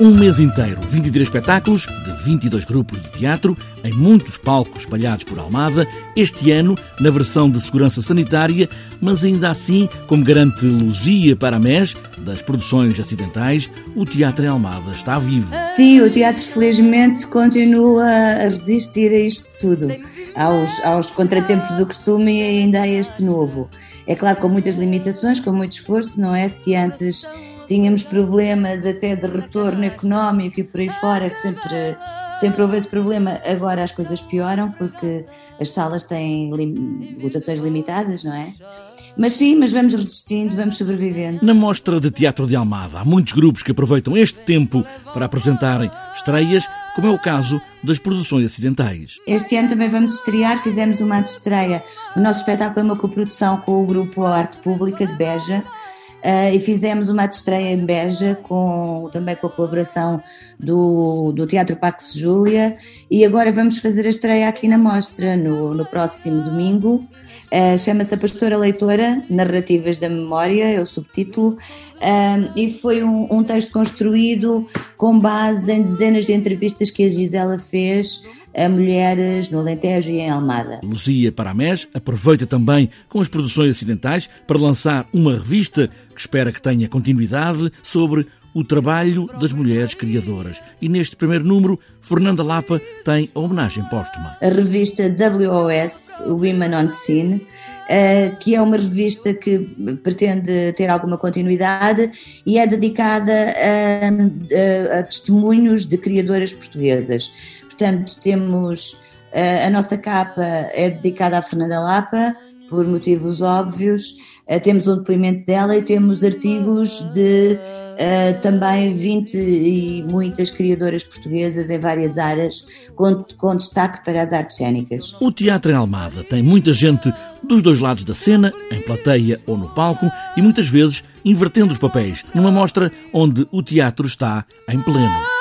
Um mês inteiro, 23 espetáculos de 22 grupos de teatro, em muitos palcos espalhados por Almada, este ano na versão de segurança sanitária, mas ainda assim, como garante Luzia Paramés, das produções acidentais, o teatro em Almada está vivo. Sim, o teatro felizmente continua a resistir a isto tudo, aos, aos contratempos do costume e ainda a este novo. É claro, com muitas limitações, com muito esforço, não é? Se antes tínhamos problemas até de retorno económico e por aí fora, que sempre, sempre houve esse problema. Agora as coisas pioram porque as salas têm lim, lotações limitadas, não é? Mas sim, mas vamos resistindo, vamos sobrevivendo. Na Mostra de Teatro de Almada, há muitos grupos que aproveitam este tempo para apresentarem estreias, como é o caso das produções acidentais. Este ano também vamos estrear, fizemos uma estreia. O nosso espetáculo é uma coprodução com o grupo Arte Pública de Beja, Uh, e fizemos uma estreia em Beja com, também com a colaboração do, do Teatro Pax Júlia. E agora vamos fazer a estreia aqui na mostra no, no próximo domingo. Uh, chama-se A Pastora Leitora, Narrativas da Memória, é o subtítulo. Uh, e foi um, um texto construído com base em dezenas de entrevistas que a Gisela fez a mulheres no Alentejo e em Almada. Luzia Paramés aproveita também com as produções acidentais para lançar uma revista que espera que tenha continuidade sobre o trabalho das mulheres criadoras. E neste primeiro número, Fernanda Lapa tem a homenagem póstuma. A revista WOS, Women on Scene, eh, que é uma revista que pretende ter alguma continuidade e é dedicada a, a, a testemunhos de criadoras portuguesas. Portanto, temos a nossa capa é dedicada à Fernanda Lapa, por motivos óbvios. Temos um depoimento dela e temos artigos de uh, também 20 e muitas criadoras portuguesas em várias áreas, com, com destaque para as artes cênicas. O Teatro em Almada tem muita gente dos dois lados da cena, em plateia ou no palco, e muitas vezes invertendo os papéis, numa mostra onde o teatro está em pleno.